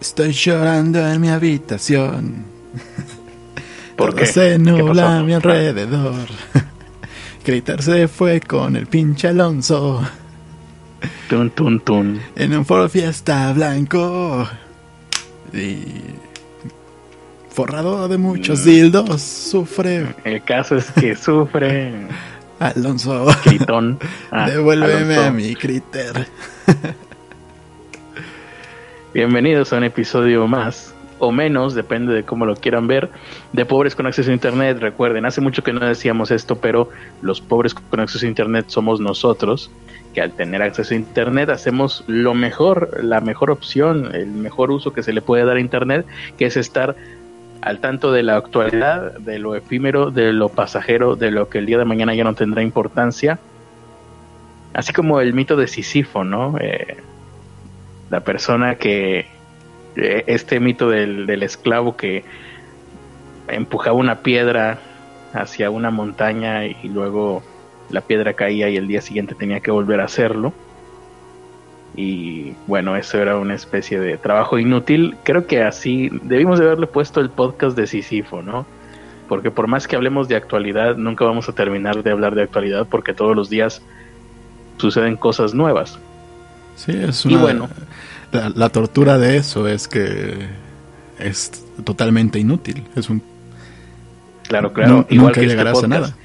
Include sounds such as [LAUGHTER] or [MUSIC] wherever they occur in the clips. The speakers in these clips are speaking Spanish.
Estoy llorando en mi habitación. [LAUGHS] ¿Por Se nubla a mi alrededor. [LAUGHS] Critter se fue con el pinche Alonso. Tun, tun, tun. En un foro fiesta blanco. Y. Forrado de muchos mm. dildos, sufre. El caso es que sufre. [LAUGHS] Alonso. Critón. Ah, Devuélveme a mi Critter. Bienvenidos a un episodio más o menos, depende de cómo lo quieran ver, de pobres con acceso a Internet. Recuerden, hace mucho que no decíamos esto, pero los pobres con acceso a Internet somos nosotros, que al tener acceso a Internet hacemos lo mejor, la mejor opción, el mejor uso que se le puede dar a Internet, que es estar al tanto de la actualidad, de lo efímero, de lo pasajero, de lo que el día de mañana ya no tendrá importancia. Así como el mito de Sísifo, ¿no? Eh, la persona que, eh, este mito del, del esclavo que empujaba una piedra hacia una montaña y luego la piedra caía y el día siguiente tenía que volver a hacerlo. Y bueno, eso era una especie de trabajo inútil. Creo que así debimos de haberle puesto el podcast de Sisifo, ¿no? Porque por más que hablemos de actualidad, nunca vamos a terminar de hablar de actualidad porque todos los días suceden cosas nuevas. Sí, es una, y bueno, la, tortura de eso es que es totalmente inútil. Es un. Claro, claro. igual que este llegarás a nada.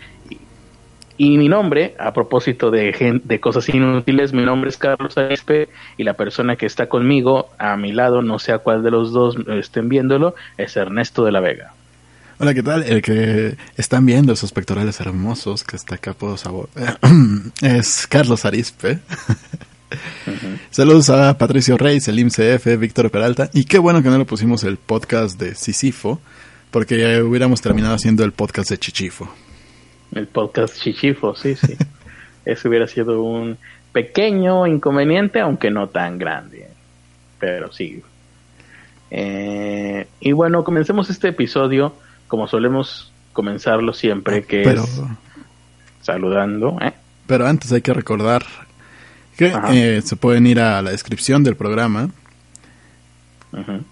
Y mi nombre, a propósito de, de cosas inútiles, mi nombre es Carlos Arispe y la persona que está conmigo a mi lado, no sé a cuál de los dos estén viéndolo, es Ernesto de la Vega. Hola, ¿qué tal? El que están viendo esos pectorales hermosos que está acá por sabor [CLEARS THROAT] es Carlos Arispe. [LAUGHS] [LAUGHS] Saludos a Patricio Rey, Selim CF, Víctor Peralta. Y qué bueno que no le pusimos el podcast de Sisifo, porque ya hubiéramos terminado haciendo el podcast de Chichifo. El podcast Chichifo, sí, sí. [LAUGHS] Eso hubiera sido un pequeño inconveniente, aunque no tan grande. Pero sí. Eh, y bueno, comencemos este episodio como solemos comenzarlo siempre, que es saludando. ¿eh? Pero antes hay que recordar que eh, se pueden ir a la descripción del programa.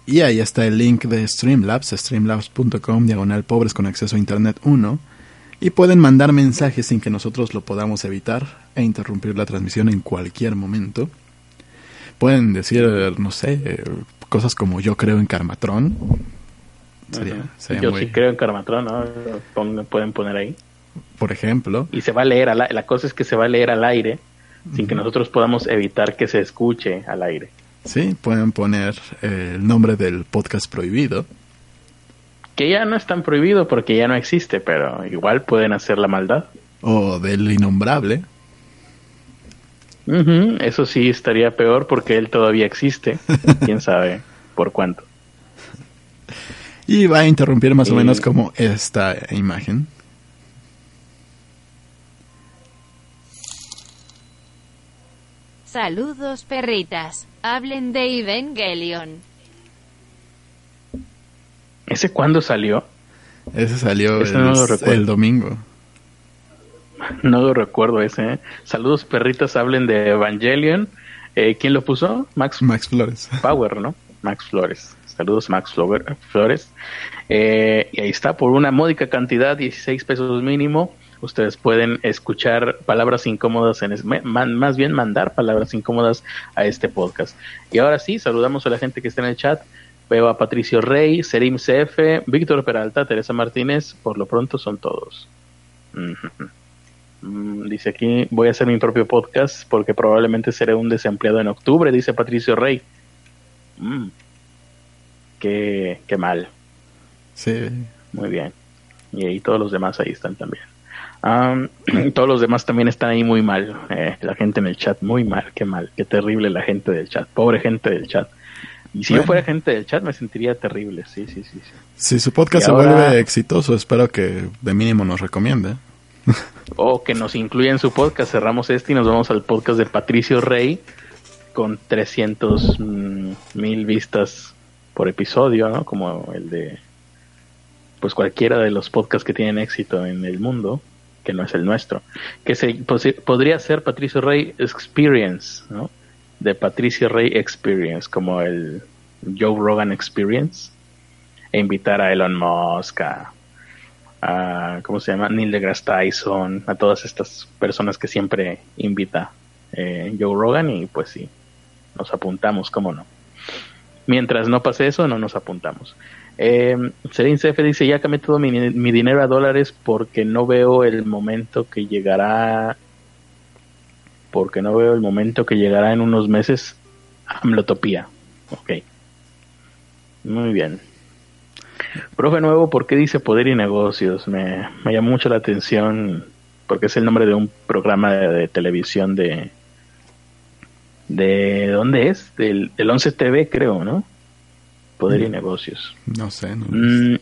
Y ahí está el link de Streamlabs, streamlabs.com, diagonal pobres con acceso a Internet 1. Y pueden mandar mensajes sin que nosotros lo podamos evitar e interrumpir la transmisión en cualquier momento. Pueden decir, no sé, cosas como yo creo en Karmatron. yo sí creo en Karmatron, ¿no? pueden poner ahí. Por ejemplo. Y se va a leer, la cosa es que se va a leer al aire sin que nosotros podamos evitar que se escuche al aire. Sí, pueden poner eh, el nombre del podcast prohibido. Que ya no es tan prohibido porque ya no existe, pero igual pueden hacer la maldad. O del innombrable. eso sí estaría peor porque él todavía existe. [LAUGHS] Quién sabe por cuánto. Y va a interrumpir más o menos como esta imagen. Saludos perritas, hablen de Evangelion. ¿Ese cuándo salió? Ese salió el, domingo. No lo recuerdo ese. ¿eh? Saludos perritas, hablen de Evangelion. Eh, ¿Quién lo puso? Max, Max Flores. Power, ¿no? Max Flores. Saludos Max Flores. Eh, y ahí está, por una módica cantidad, 16 pesos mínimo ustedes pueden escuchar palabras incómodas, en más bien mandar palabras incómodas a este podcast. Y ahora sí, saludamos a la gente que está en el chat. Veo a Patricio Rey, Serim CF, Víctor Peralta, Teresa Martínez, por lo pronto son todos. Mm, dice aquí, voy a hacer mi propio podcast porque probablemente seré un desempleado en octubre, dice Patricio Rey. Mm. Qué, qué mal. Sí. Muy bien. Y ahí todos los demás ahí están también. [CLEARS THROAT] todos los demás también están ahí muy mal. Eh, la gente en el chat, muy mal, qué mal, qué terrible la gente del chat, pobre gente del chat. Y si yo fuera gente del chat me sentiría terrible, sí, sí, sí. sí. Si su podcast se vuelve exitoso, espero que de mínimo nos recomiende. [LAUGHS] o que nos incluya en su podcast. Cerramos este y nos vamos al podcast de Patricio Rey con 300 mm, mil vistas por episodio, ¿no? Como el de pues cualquiera de los podcasts que tienen éxito en el mundo que no es el nuestro, que se podría ser Patricio Rey Experience, ¿no? De Patricio Rey Experience, como el Joe Rogan Experience e invitar a Elon Musk, a, ¿cómo se llama? Neil deGrasse Tyson, a todas estas personas que siempre invita eh, Joe Rogan y pues sí, nos apuntamos, ¿cómo no? Mientras no pase eso, no nos apuntamos. Eh, Serin CF dice, ya cambié todo mi, mi, dinero a dólares porque no veo el momento que llegará, porque no veo el momento que llegará en unos meses Amlotopía. Ok. Muy bien. Profe Nuevo, ¿por qué dice Poder y Negocios? Me, me llamó mucho la atención porque es el nombre de un programa de, televisión de... ¿De dónde es? Del, del 11 TV, creo, ¿no? Poder y mm. Negocios. No sé. No, mm,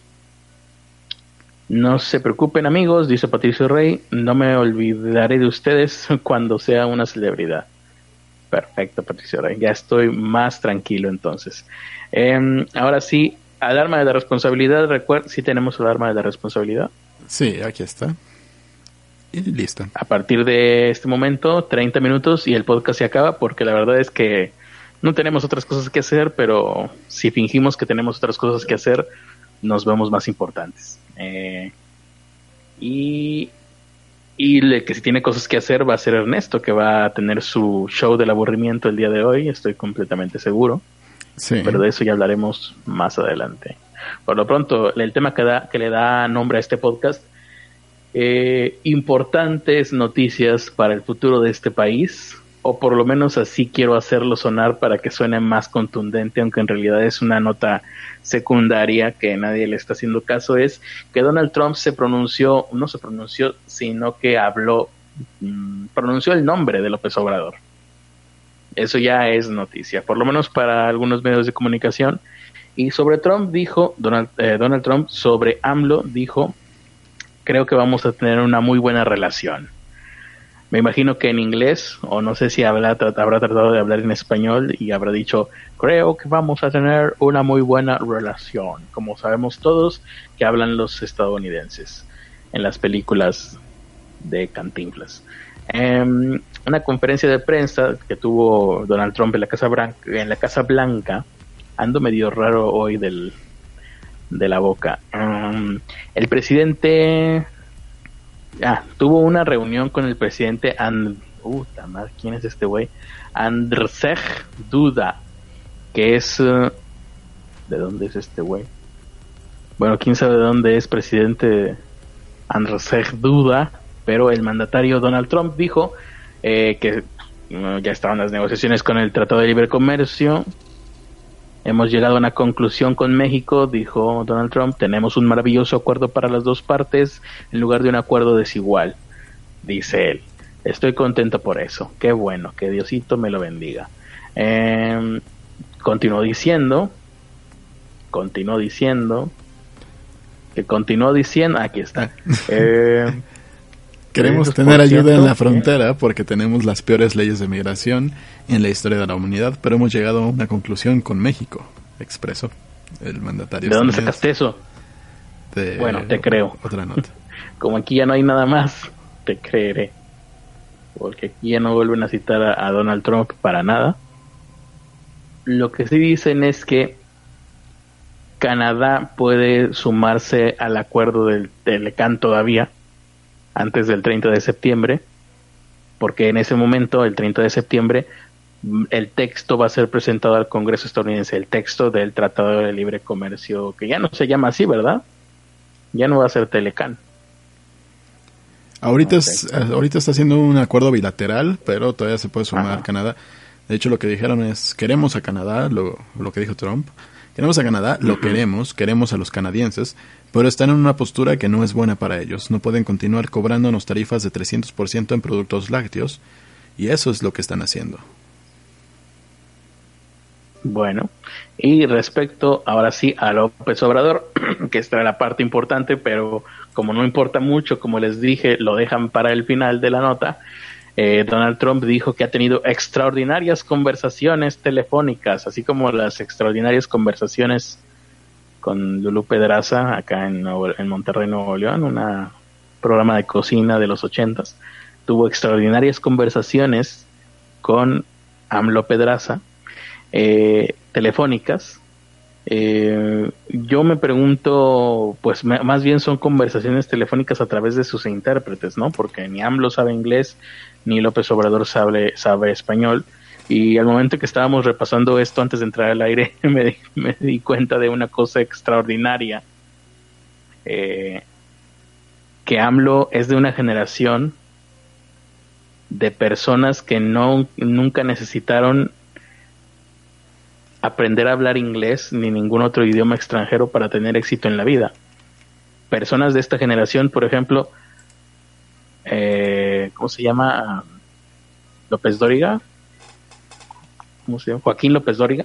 no se preocupen amigos, dice Patricio Rey, no me olvidaré de ustedes [LAUGHS] cuando sea una celebridad. Perfecto, Patricio Rey, ya estoy más tranquilo entonces. Em, ahora sí, alarma de la responsabilidad, recuerda, si tenemos alarma de la responsabilidad. Sí, aquí está. Y listo. A partir de este momento, 30 minutos y el podcast se acaba porque la verdad es que no tenemos otras cosas que hacer, pero si fingimos que tenemos otras cosas que hacer, nos vemos más importantes. Eh, y y el que si tiene cosas que hacer va a ser Ernesto, que va a tener su show del aburrimiento el día de hoy, estoy completamente seguro. Pero de eso ya hablaremos más adelante. Por lo pronto, el tema que, da, que le da nombre a este podcast, eh, importantes noticias para el futuro de este país, o por lo menos así quiero hacerlo sonar para que suene más contundente, aunque en realidad es una nota secundaria que nadie le está haciendo caso, es que Donald Trump se pronunció, no se pronunció, sino que habló, mm, pronunció el nombre de López Obrador. Eso ya es noticia, por lo menos para algunos medios de comunicación. Y sobre Trump dijo, Donald, eh, Donald Trump, sobre AMLO dijo, creo que vamos a tener una muy buena relación. Me imagino que en inglés, o no sé si habrá, habrá tratado de hablar en español y habrá dicho, creo que vamos a tener una muy buena relación, como sabemos todos que hablan los estadounidenses en las películas de Cantinflas. Eh, una conferencia de prensa que tuvo Donald Trump en la Casa Blanca, en Blanca ando medio raro hoy del, de la boca. Um, el presidente ah, tuvo una reunión con el presidente And, uh, ¿quién es este güey? Andrzej Duda, que es uh, ¿de dónde es este güey? Bueno, quién sabe de dónde es presidente Andrzej Duda, pero el mandatario Donald Trump dijo eh, que ya estaban las negociaciones con el Tratado de Libre Comercio. Hemos llegado a una conclusión con México, dijo Donald Trump. Tenemos un maravilloso acuerdo para las dos partes en lugar de un acuerdo desigual, dice él. Estoy contento por eso. Qué bueno, que Diosito me lo bendiga. Eh, continuó diciendo, continuó diciendo, que continuó diciendo, aquí está. [LAUGHS] Eh, Queremos tener ayuda en la frontera porque tenemos las peores leyes de migración en la historia de la humanidad, pero hemos llegado a una conclusión con México, expresó el mandatario. ¿De dónde sacaste eso? bueno, te creo. Otra nota. [LAUGHS] Como aquí ya no hay nada más, te creeré. Porque aquí ya no vuelven a citar a, Donald Trump para nada. Lo que sí dicen es que Canadá puede sumarse al acuerdo del Telecán todavía antes del 30 de septiembre, porque en ese momento, el 30 de septiembre, mm, el texto va a ser presentado al Congreso estadounidense, el texto del Tratado de Libre Comercio, que ya no se llama así, ¿verdad? Ya no va a ser Telecan. Ahorita, ahorita está haciendo un acuerdo bilateral, pero todavía se puede sumar Canadá. De hecho, lo que dijeron es, queremos a Canadá, lo, lo que dijo Trump, queremos a Canadá, lo queremos, queremos a los canadienses, pero están en una postura que no es buena para ellos. No pueden continuar cobrándonos tarifas de 300% en productos lácteos y eso es lo que están haciendo. Bueno, y respecto ahora sí a López Obrador, [CLEARS THROAT] que esta es la parte importante, pero como no importa mucho, como les dije, lo dejan para el final de la nota. Eh, Donald Trump dijo que ha tenido extraordinarias conversaciones telefónicas, así como las extraordinarias conversaciones con Lulu Pedraza acá en, Monterrey, Nuevo León, un programa de cocina de los ochentas. Tuvo extraordinarias conversaciones con AMLO Pedraza, eh, telefónicas, Eh, yo me pregunto, pues más bien son conversaciones telefónicas a través de sus intérpretes, ¿no? Porque ni AMLO sabe inglés, ni López Obrador sabe, sabe español. Y al momento que estábamos repasando esto antes de entrar al aire, [LAUGHS] me, di cuenta de una cosa extraordinaria. Eh, que AMLO es de una generación de personas que no nunca necesitaron aprender a hablar inglés ni ningún otro idioma extranjero para tener éxito en la vida. Personas de esta generación, por ejemplo, eh, ¿cómo se llama? López Dóriga. ¿Cómo se llama? Joaquín López Dóriga.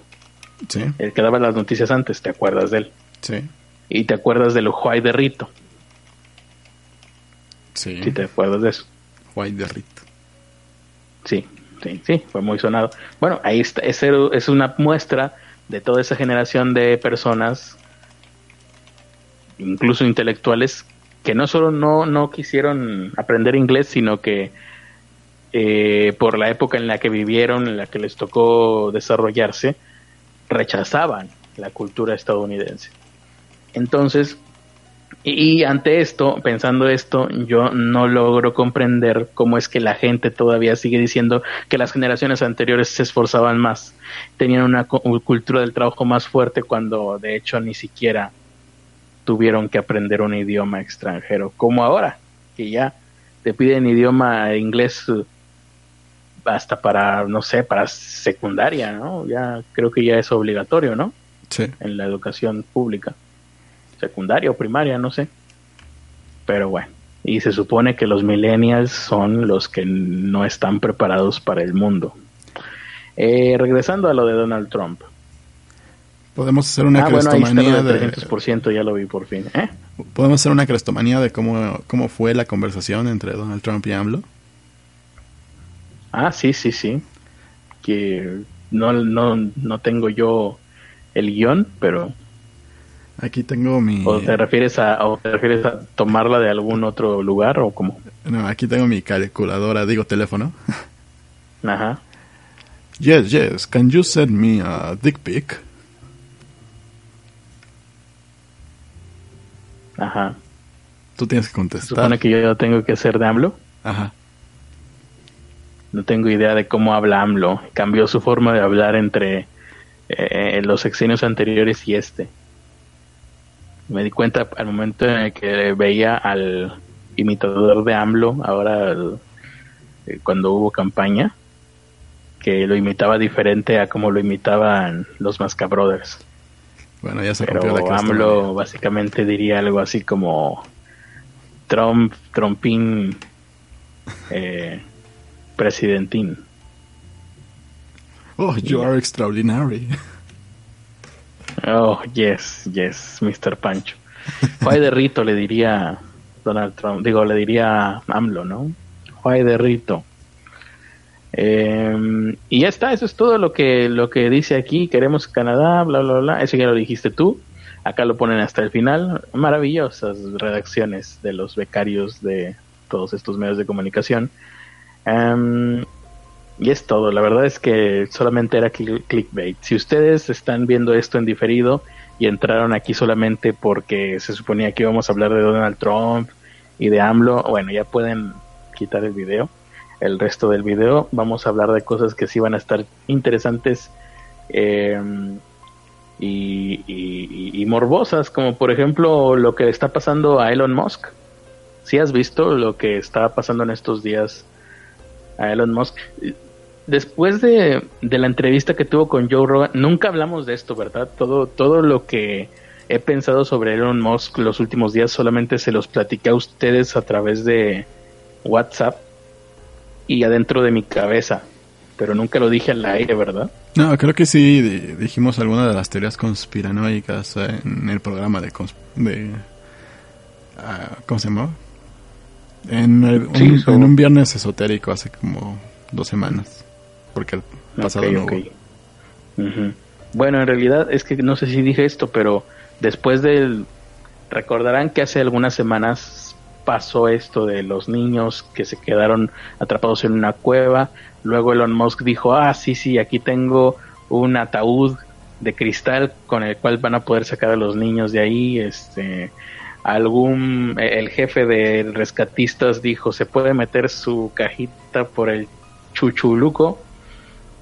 Sí. El que daba las noticias antes, ¿te acuerdas de él? Sí. Y te acuerdas de lo Juay de Rito. Sí. Si te acuerdas de eso. Juay de Rito. Sí, sí, sí, fue muy sonado. Bueno, ahí está, es, es una muestra de toda esa generación de personas, incluso intelectuales, que no solo no, no quisieron aprender inglés, sino que eh, por la época en la que vivieron, en la que les tocó desarrollarse, rechazaban la cultura estadounidense. Entonces, y ante esto, pensando esto, yo no logro comprender cómo es que la gente todavía sigue diciendo que las generaciones anteriores se esforzaban más, tenían una cultura del trabajo más fuerte cuando de hecho ni siquiera tuvieron que aprender un idioma extranjero, como ahora, que ya te piden idioma inglés hasta para, no sé, para secundaria, ¿no? Ya creo que ya es obligatorio, ¿no? Sí. En la educación pública secundaria o primaria, no sé. Pero bueno, y se supone que los millennials son los que no están preparados para el mundo. Eh, regresando a lo de Donald Trump. Podemos hacer una ah, crestomanía bueno, de 300% ya lo vi por fin. ¿eh? Podemos hacer una crestomanía de cómo, cómo fue la conversación entre Donald Trump y AMLO. Ah, sí, sí, sí. Que no, no, no tengo yo el guion, pero Aquí tengo mi... ¿O te refieres a, o te refieres a tomarla de algún otro lugar o cómo? No, aquí tengo mi calculadora, digo teléfono. Ajá. Yes, yes, can you send me a dick pic? Ajá. Tú tienes que contestar. ¿Supone que yo tengo que ser de AMLO? Ajá. No tengo idea de cómo habla AMLO. Cambió su forma de hablar entre eh, los sexenios anteriores y este me di cuenta al momento en el que veía al imitador de AMLO, ahora eh, cuando hubo campaña, que lo imitaba diferente a como lo imitaban los Masca Brothers. Bueno, ya se Pero AMLO básicamente diría algo así como Trump, Trumpín, [LAUGHS] eh, presidentín. Oh, you are extraordinary. Oh, yes, yes, Mr. Pancho. Juay de Rito le diría Donald Trump, digo, le diría AMLO, ¿no? Juay de Rito. Em, y ya está, eso es todo lo que, lo que dice aquí. Queremos Canadá, bla, bla, bla. Eso ya lo dijiste tú. Acá lo ponen hasta el final. Maravillosas redacciones de los becarios de todos estos medios de comunicación. Um, y es todo, la verdad es que solamente era clickbait. Si ustedes están viendo esto en diferido y entraron aquí solamente porque se suponía que íbamos a hablar de Donald Trump y de AMLO, bueno, ya pueden quitar el video. El resto del video vamos a hablar de cosas que sí van a estar interesantes eh, y, morbosas, como por ejemplo lo que está pasando a Elon Musk. Si has visto lo que está pasando en estos días a Elon Musk, después de, la entrevista que tuvo con Joe Rogan, nunca hablamos de esto, ¿verdad? Todo, todo lo que he pensado sobre Elon Musk los últimos días solamente se los platiqué a ustedes a través de WhatsApp y adentro de mi cabeza, pero nunca lo dije al aire, ¿verdad? No, creo que sí dijimos alguna de las teorías conspiranoicas en el programa de... de ah, ¿Cómo se llama? En, en un viernes esotérico hace como dos semanas porque el pasado Bueno, en realidad es que no sé si dije esto, pero después del... Recordarán que hace algunas semanas pasó esto de los niños que se quedaron atrapados en una cueva. Luego Elon Musk dijo, ah, sí, sí, aquí tengo un ataúd de cristal con el cual van a poder sacar a los niños de ahí. Este, algún, el jefe de rescatistas dijo, se puede meter su cajita por el chuchuluco,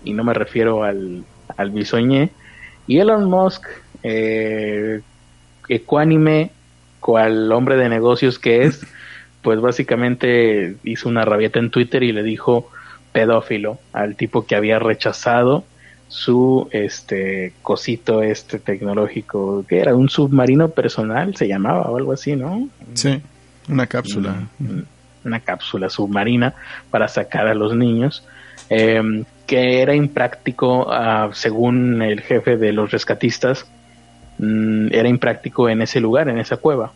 y no me refiero al, al bisoñé. Y Elon Musk, eh, ecuánime, cual hombre de negocios que es, [LAUGHS] pues básicamente hizo una rabieta en Twitter y le dijo pedófilo al tipo que había rechazado su este cosito este tecnológico que era un submarino personal se llamaba o algo así no sí una cápsula. Una, cápsula submarina para sacar a los niños em, que era impráctico ah, según el jefe de los rescatistas mm, era impráctico en ese lugar en esa cueva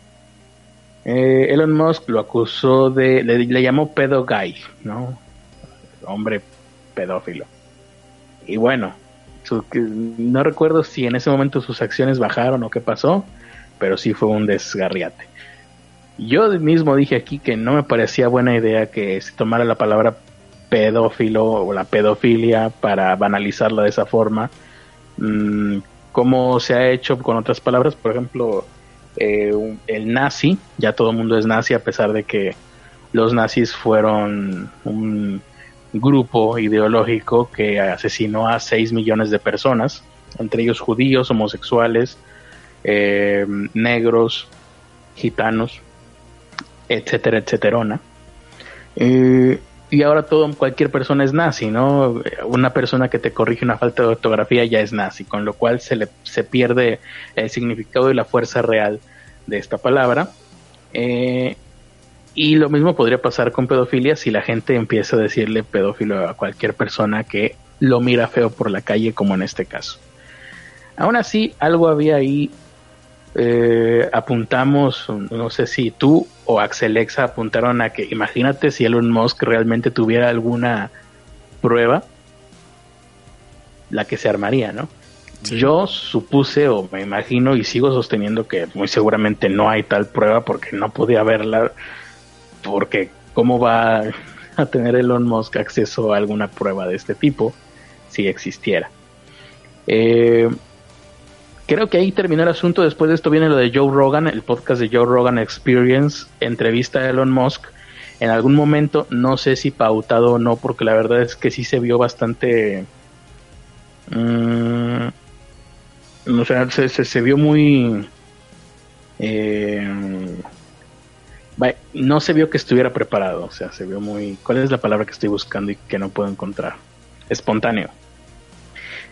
eh, Elon Musk lo acusó de le, llamó pedo guy no hombre pedófilo y bueno, no recuerdo si en ese momento sus acciones bajaron o qué pasó, pero sí fue un desgarriate. Yo mismo dije aquí que no me parecía buena idea que se tomara la palabra pedófilo o la pedofilia para banalizarla de esa forma. Mm, como se ha hecho con otras palabras, por ejemplo, eh, el nazi, ya todo el mundo es nazi a pesar de que los nazis fueron un grupo ideológico que asesinó a 6 millones de personas, entre ellos judíos, homosexuales, eh, negros, gitanos, etcétera, etcétera. Eh, y ahora todo, cualquier persona es nazi, ¿no? Una persona que te corrige una falta de ortografía ya es nazi, con lo cual se, le, se pierde el significado y la fuerza real de esta palabra. Eh, y lo mismo podría pasar con pedofilia si la gente empieza a decirle pedófilo a cualquier persona que lo mira feo por la calle, como en este caso. Aún así, algo había ahí. Eh, apuntamos, no sé si tú o Axelexa apuntaron a que imagínate si Elon Musk realmente tuviera alguna prueba, la que se armaría, ¿no? Yo supuse o me imagino y sigo sosteniendo que muy seguramente no hay tal prueba porque no podía verla porque ¿cómo va a tener Elon Musk acceso a alguna prueba de este tipo si existiera? Eh, creo que ahí terminó el asunto. Después de esto viene lo de Joe Rogan, el podcast de Joe Rogan Experience, entrevista a Elon Musk. En algún momento, no sé si pautado o no, porque la verdad es que sí se vio bastante... Mm, o sea, se, vio muy... Eh, no se vio que estuviera preparado, o sea, se vio muy... ¿Cuál es la palabra que estoy buscando y que no puedo encontrar? Espontáneo.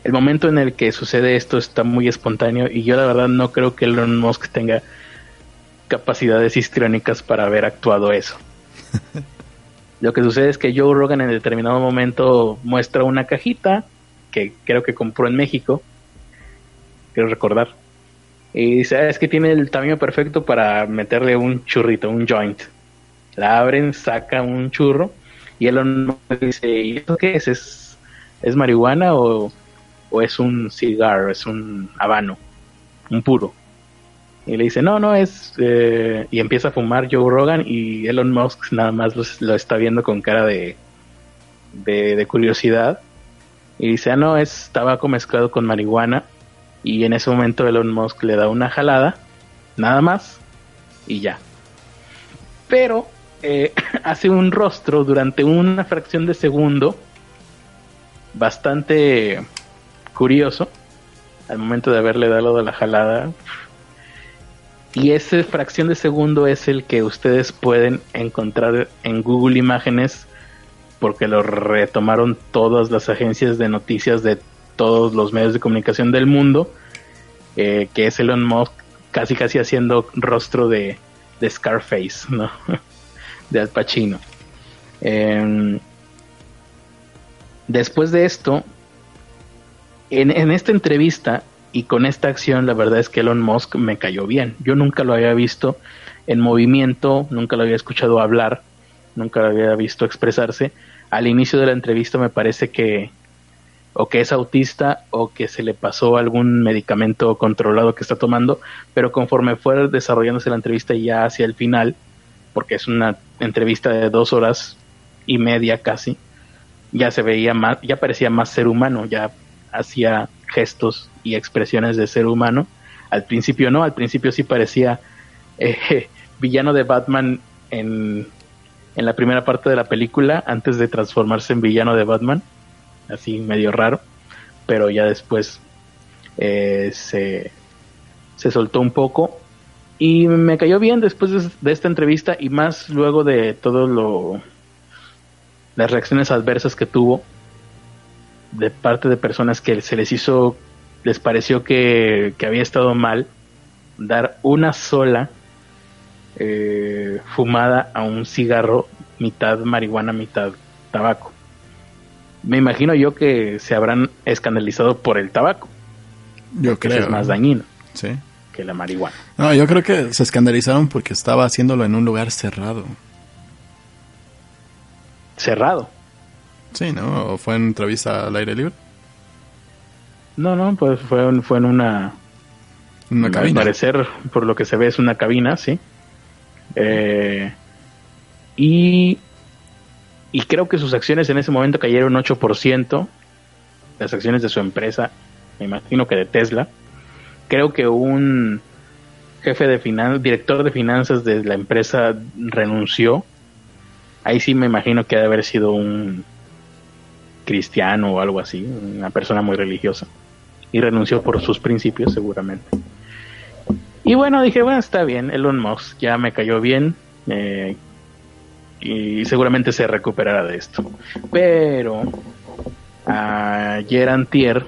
El momento en el que sucede esto está muy espontáneo y yo la verdad no creo que Elon Musk tenga capacidades histriónicas para haber actuado eso. [LAUGHS] Lo que sucede es que Joe Rogan en determinado momento muestra una cajita que creo que compró en México, quiero recordar, y dice, ah, es que tiene el tamaño perfecto para meterle un churrito, un joint. La abren, saca un churro y él dice, ¿y esto qué es? ¿Es, es marihuana o, es un cigar, es un habano, un puro? Y le dice, no, no, es... Eh", y empieza a fumar Joe Rogan y Elon Musk nada más lo, está viendo con cara de, de, de curiosidad. Y dice, ah, no, es tabaco mezclado con marihuana y en ese momento Elon Musk le da una jalada, nada más, y ya. Pero eh, [LAUGHS] hace un rostro durante una fracción de segundo bastante curioso al momento de haberle dado la jalada. Y esa fracción de segundo es el que ustedes pueden encontrar en Google Imágenes porque lo retomaron todas las agencias de noticias de todos los medios de comunicación del mundo, eh, que es Elon Musk casi casi haciendo rostro de, Scarface, ¿no? [LAUGHS] de Al Pacino. Em, después de esto, en, en, esta entrevista y con esta acción, la verdad es que Elon Musk me cayó bien. Yo nunca lo había visto en movimiento, nunca lo había escuchado hablar, nunca lo había visto expresarse. Al inicio de la entrevista me parece que o que es autista o que se le pasó algún medicamento controlado que está tomando, pero conforme fue desarrollándose la entrevista ya hacia el final, porque es una entrevista de dos horas y media casi, ya se veía más, ya parecía más ser humano, ya hacía gestos y expresiones de ser humano. Al principio no, al principio sí parecía eh, [LAUGHS] villano de Batman en, en la primera parte de la película, antes de transformarse en villano de Batman, así medio raro, pero ya después eh, se, se soltó un poco y me cayó bien después de, esta entrevista y más luego de todo lo las reacciones adversas que tuvo de parte de personas que se les hizo les pareció que, había estado mal dar una sola eh, fumada a un cigarro mitad marihuana mitad tabaco me imagino yo que se habrán escandalizado por el tabaco yo creo es más dañino sí que la marihuana. No, yo creo que se escandalizaron porque estaba haciéndolo en un lugar cerrado. ¿Cerrado? Sí, ¿no? ¿O fue en entrevista al aire libre? No, no, pues fue, fue en una... Una cabina. Al parecer, por lo que se ve, es una cabina, sí. Eh, y, y creo que sus acciones en ese momento cayeron 8%. Las acciones de su empresa, me imagino que de Tesla creo que un jefe de finanzas, director de finanzas de la empresa renunció. Ahí sí me imagino que debe haber sido un cristiano o algo así, una persona muy religiosa. Y renunció por sus principios, seguramente. Y bueno, dije, bueno, está bien, Elon Musk ya me cayó bien. Eh, y seguramente se recuperará de esto. Pero ayer antier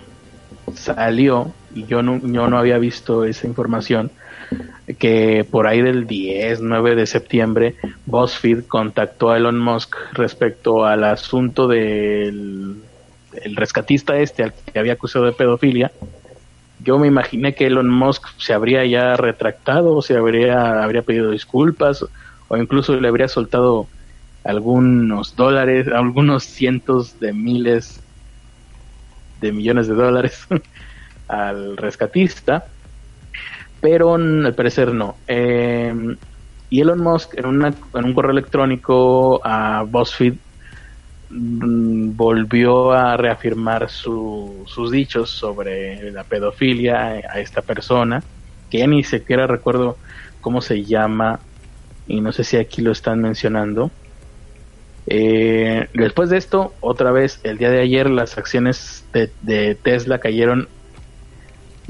salió y yo no, yo no había visto esa información, que por ahí del 10, 9 de septiembre, BuzzFeed contactó a Elon Musk respecto al asunto del el rescatista este al que había acusado de pedofilia. Yo me imaginé que Elon Musk se habría ya retractado, se habría, habría pedido disculpas, o incluso le habría soltado algunos dólares, algunos cientos de miles de millones de dólares [LAUGHS] al rescatista, pero al parecer no. Eh, y Elon Musk en, en un correo electrónico a BuzzFeed mm, volvió a reafirmar sus dichos sobre la pedofilia a esta persona, que ni siquiera recuerdo cómo se llama, y no sé si aquí lo están mencionando. Eh, después de esto, otra vez, el día de ayer las acciones de Tesla cayeron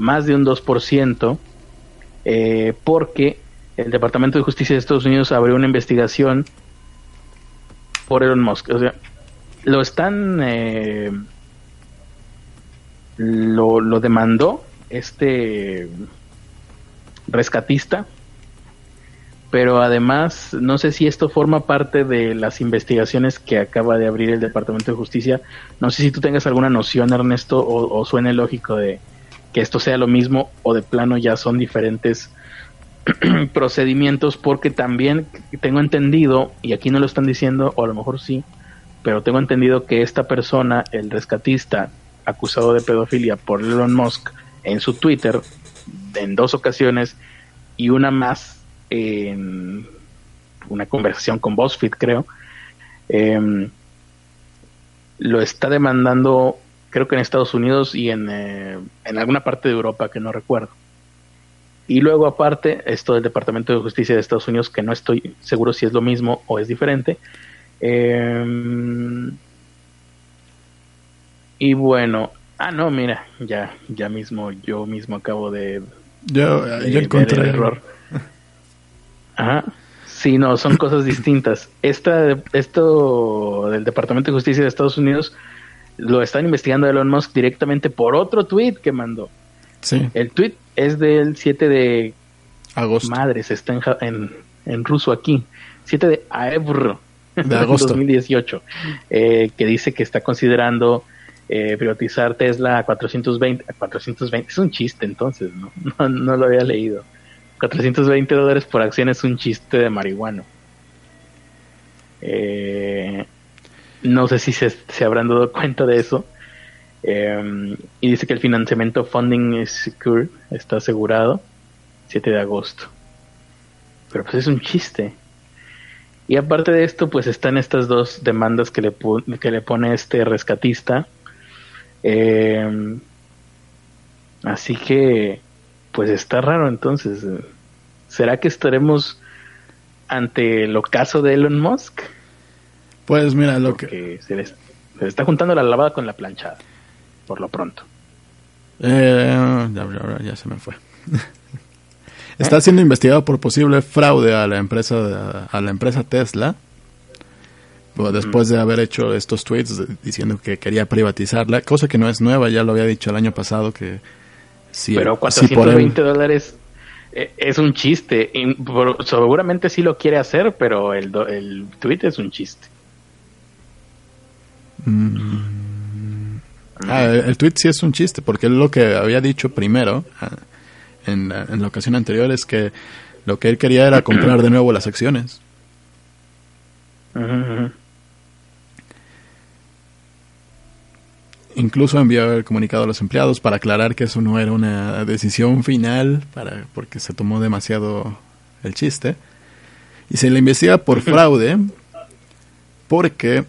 más de un 2%, eh, porque el Departamento de Justicia de Estados Unidos abrió una investigación por Elon Musk. O sea, lo están... Eh, lo, lo demandó este rescatista, pero además no sé si esto forma parte de las investigaciones que acaba de abrir el Departamento de Justicia. No sé si tú tengas alguna noción, Ernesto, o, o suene lógico de, que esto sea lo mismo o de plano ya son diferentes [CLEARS THROAT] procedimientos porque también tengo entendido, y aquí no lo están diciendo, o a lo mejor sí, pero tengo entendido que esta persona, el rescatista acusado de pedofilia por Elon Musk en su Twitter en dos ocasiones y una más en una conversación con BuzzFeed creo, em, lo está demandando creo que en Estados Unidos y en, eh, en alguna parte de Europa que no recuerdo. Y luego aparte, esto del Departamento de Justicia de Estados Unidos, que no estoy seguro si es lo mismo o es diferente. Em, y bueno, ah, no, mira, ya, ya mismo, yo mismo acabo de, yo, encontré el error. Ajá. Sí, no, son cosas distintas. Esta, esto del Departamento de Justicia de Estados Unidos lo están investigando Elon Musk directamente por otro tweet que mandó. Sí. El tweet es del 7 de agosto. Madres, está en, en, ruso aquí. 7 de [LAUGHS] agosto de agosto 2018, eh, que dice que está considerando eh, privatizar Tesla a 420, a 420, es un chiste entonces, ¿no? [LAUGHS] ¿no? No lo había leído. 420 dólares por acción es un chiste de marihuana. Eh, no sé si se, habrán dado cuenta de eso. Em, y dice que el financiamiento funding is secure, está asegurado, 7 de agosto. Pero pues es un chiste. Y aparte de esto, pues están estas dos demandas que le, que le pone este rescatista. Em, Así que, pues está raro entonces. ¿Será que estaremos ante el ocaso de Elon Musk? Pues mira, lo que... Se le, está juntando la lavada con la planchada, por lo pronto. Eh, ya, se me fue. [LAUGHS] está siendo investigado por posible fraude a la empresa a la empresa Tesla. Pues después de haber hecho estos tweets diciendo que quería privatizarla, cosa que no es nueva, ya lo había dicho el año pasado que si, Pero 420 dólares eh, es un chiste. seguramente sí lo quiere hacer, pero el, el tweet es un chiste. Mm. Ah, el, tweet sí es un chiste, porque lo que había dicho primero, ah, en, la, ocasión anterior, es que lo que él quería era comprar de nuevo las acciones. Incluso envió el comunicado a los empleados para aclarar que eso no era una decisión final, para, porque se tomó demasiado el chiste. Y se le investiga por [LAUGHS] fraude, porque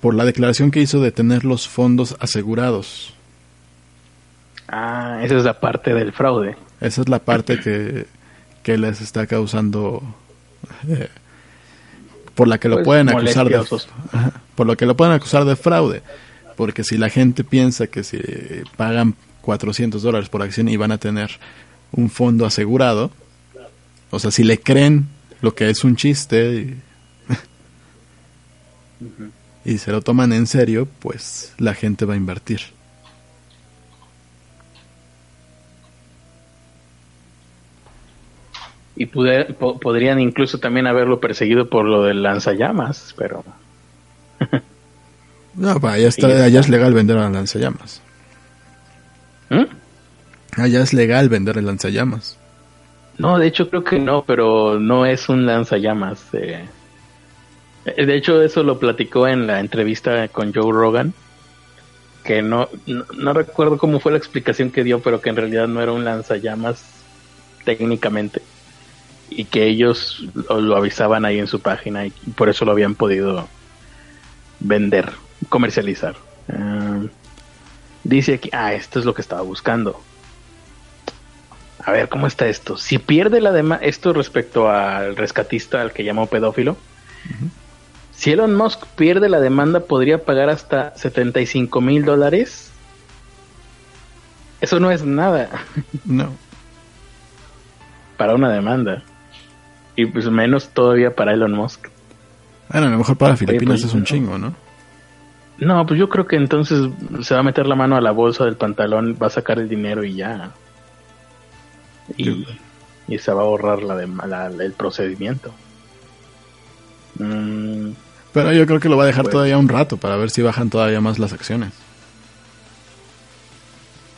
por la declaración que hizo de tener los fondos asegurados. Ah, esa es la parte del fraude. Esa es la parte que, que les está causando eh, por la que lo pues, pueden acusar de [LAUGHS] por lo que lo pueden acusar de fraude porque si la gente piensa que si pagan 400 dólares por acción y van a tener un fondo asegurado, o sea, si le creen lo que es un chiste y, se lo toman en serio, pues la gente va a invertir. Y podrían incluso también haberlo perseguido por lo del lanzallamas, pero... [LAUGHS] No, allá, está, allá es legal vender a lanzallamas. ¿Mm? Allá es legal vender el lanzallamas. No, de hecho creo que no, pero no es un lanzallamas. Eh. De hecho eso lo platicó en la entrevista con Joe Rogan, que no, no, recuerdo cómo fue la explicación que dio, pero que en realidad no era un lanzallamas técnicamente y que ellos lo avisaban ahí en su página y por eso lo habían podido vender comercializar. Ah, dice aquí, ah, esto es lo que estaba buscando. A ver, ¿cómo está esto? Si pierde la demanda, esto respecto al rescatista al que llamó pedófilo, si Elon Musk pierde la demanda, podría pagar hasta 75 mil dólares. Eso no es nada. [LAUGHS] No. para una demanda. Y pues menos todavía para Elon Musk. Bueno, a lo mejor para Filipinas es un chingo, ¿no? No, pues yo creo que entonces se va a meter la mano a la bolsa del pantalón, va a sacar el dinero y ya. Y, se va a ahorrar la, el procedimiento. Mm. Pero yo creo que lo va a dejar pues todavía un rato para ver si bajan todavía más las acciones.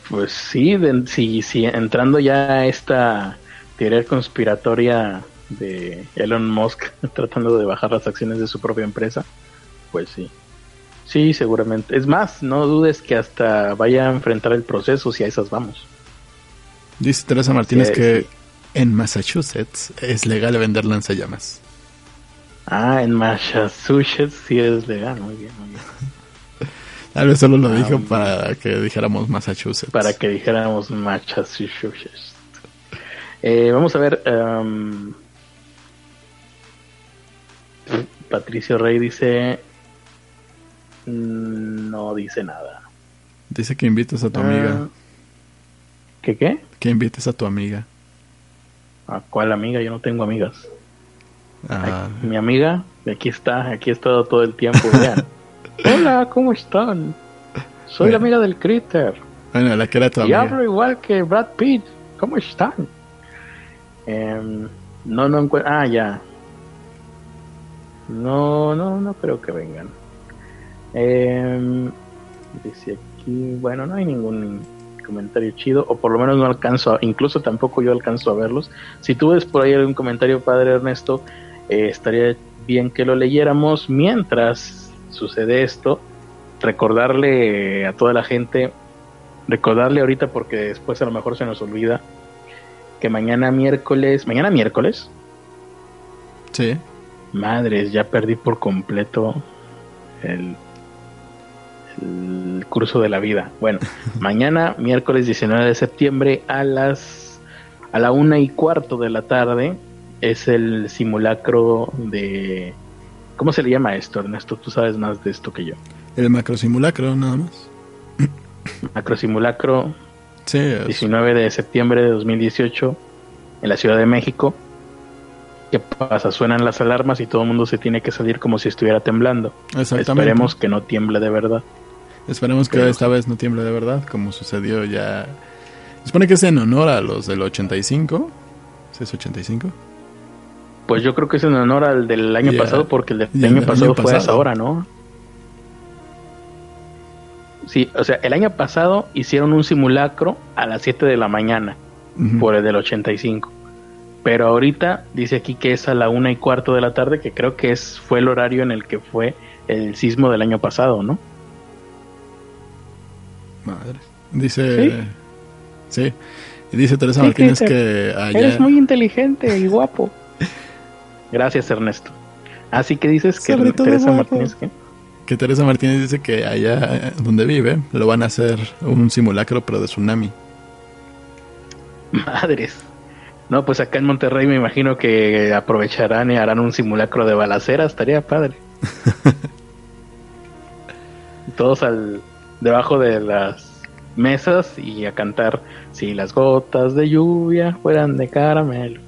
Pues sí, si, si entrando ya a esta teoría conspiratoria de Elon Musk [LAUGHS] tratando de bajar las acciones de su propia empresa, pues sí. Sí, seguramente. Es más, no dudes que hasta vaya a enfrentar el proceso si a esas vamos. Dice Teresa Martínez que en Massachusetts es legal vender lanzallamas. Ah, en Massachusetts sí es legal, muy bien, muy bien. [LAUGHS] Tal vez solo lo ah, dijo para que dijéramos Massachusetts. Para que dijéramos Massachusetts. Eh, vamos a ver. Um, Patricio Rey dice Mm, no dice nada. Dice que invites a tu amiga. Ah, ¿Qué qué? Que invites a tu amiga. ¿A cuál amiga? Yo no tengo amigas. Ah. Mi amiga, aquí está, aquí ha estado todo el tiempo. [LAUGHS] Hola, ¿cómo están? Soy la amiga del Critter. Bueno, la que era tu y hablo igual que Brad Pitt. ¿Cómo están? Em, no, no encuentro. Ah, ya. No, no, no creo que vengan. Eh, dice aquí, bueno, no hay ningún comentario chido, o por lo menos no alcanzo, incluso tampoco yo alcanzo a verlos. Si tú ves por ahí algún comentario, padre Ernesto, eh, estaría bien que lo leyéramos mientras sucede esto. Recordarle a toda la gente, recordarle ahorita porque después a lo mejor se nos olvida que mañana miércoles, mañana miércoles. Sí. Madres, ya perdí por completo el el curso de la vida. Bueno, [LAUGHS] mañana, miércoles 19 de septiembre, a las a la una y cuarto de la tarde, es el simulacro de. ¿Cómo se le llama esto, Ernesto? Tú sabes más de esto que yo. El macro simulacro, nada más. Macro simulacro. Sí, 19 de septiembre de 2018, en la Ciudad de México. ¿Qué pasa? Suenan las alarmas y todo el mundo se tiene que salir como si estuviera temblando. Exactamente. Esperemos que no tiemble de verdad. Esperemos que esta vez no tiemble de verdad, como sucedió ya. Se supone que es en honor a los del 85. ¿Sí es 85? Pues yo creo que es en honor al del año pasado, porque el del año, pasado fue a esa hora, ¿no? Sí, o sea, el año pasado hicieron un simulacro a las 7 de la mañana por el del 85. Pero ahorita dice aquí que es a la una y cuarto de la tarde, que creo que es fue el horario en el que fue el sismo del año pasado, ¿no? Madre. Dice. Sí. Y dice Teresa Martínez que allá. Eres muy inteligente y guapo. [LAUGHS] Gracias, Ernesto. Así que dices que Teresa Martínez. ¿qué? Que Teresa Martínez dice que allá donde vive lo van a hacer un simulacro, pero de tsunami. Madres. No, pues acá en Monterrey me imagino que aprovecharán y harán un simulacro de balacera, estaría padre. [LAUGHS] Todos al debajo de las mesas y a cantar si las gotas de lluvia fueran de caramelo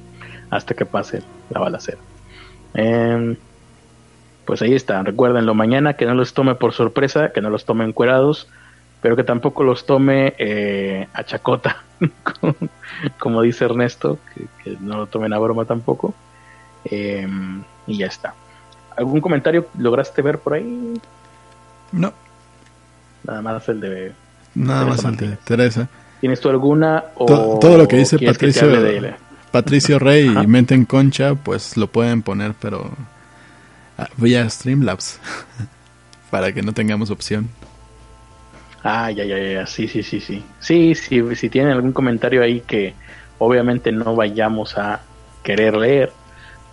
hasta que pase la balacera. Em, pues ahí está, recuérdenlo mañana que no los tome por sorpresa, que no los tome encuerados, pero que tampoco los tome eh, a chacota. [LAUGHS] como dice Ernesto, que, no lo tomen a broma tampoco. Em, y ya está. ¿Algún comentario lograste ver por ahí? No. Nada más el de. Nada más el de Teresa. ¿Tienes tú alguna? O todo, lo que dice Patricio, Patricio Rey y Mente en Concha, pues lo pueden poner, pero ah, vía Streamlabs. [LAUGHS] para que no tengamos opción. Ah, ya, ya, ya, sí, sí, sí, sí. Sí, sí, si tienen algún comentario ahí que obviamente no vayamos a querer leer,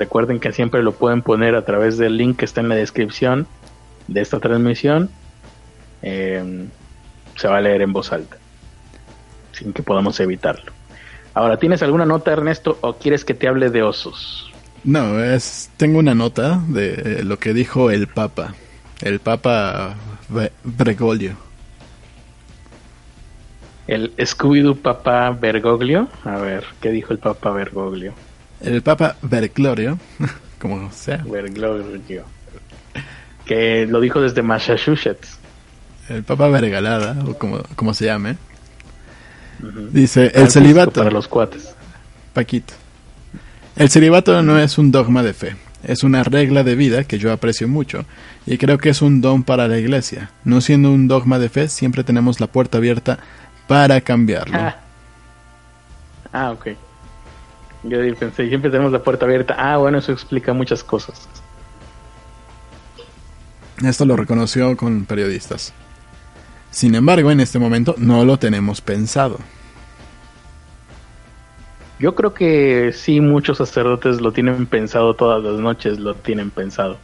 recuerden que siempre lo pueden poner a través del link que está en la descripción de esta transmisión. Em, se va a leer en voz alta, sin que podamos evitarlo. Ahora, ¿tienes alguna nota, Ernesto, o quieres que te hable de osos? No, es, tengo una nota de lo que dijo el Papa, el Papa Bregolio. El Scooby-Doo Papa Bergoglio. A ver, ¿qué dijo el Papa Bergoglio? El Papa Bergoglio, [LAUGHS] como sea. Bergoglio. Que lo dijo desde Massachusetts. El Papa Vergalada, o como, como se llame. Dice, el celibato. Para los cuates. Paquito. El celibato no es un dogma de fe, es una regla de vida que yo aprecio mucho y creo que es un don para la iglesia. No siendo un dogma de fe, siempre tenemos la puerta abierta para cambiarlo. Ah, ah ok. Yo pensé, siempre tenemos la puerta abierta. Ah, bueno, eso explica muchas cosas. Esto lo reconoció con periodistas. Sin embargo, en este momento no lo tenemos pensado. Yo creo que sí, muchos sacerdotes lo tienen pensado todas las noches, lo tienen pensado.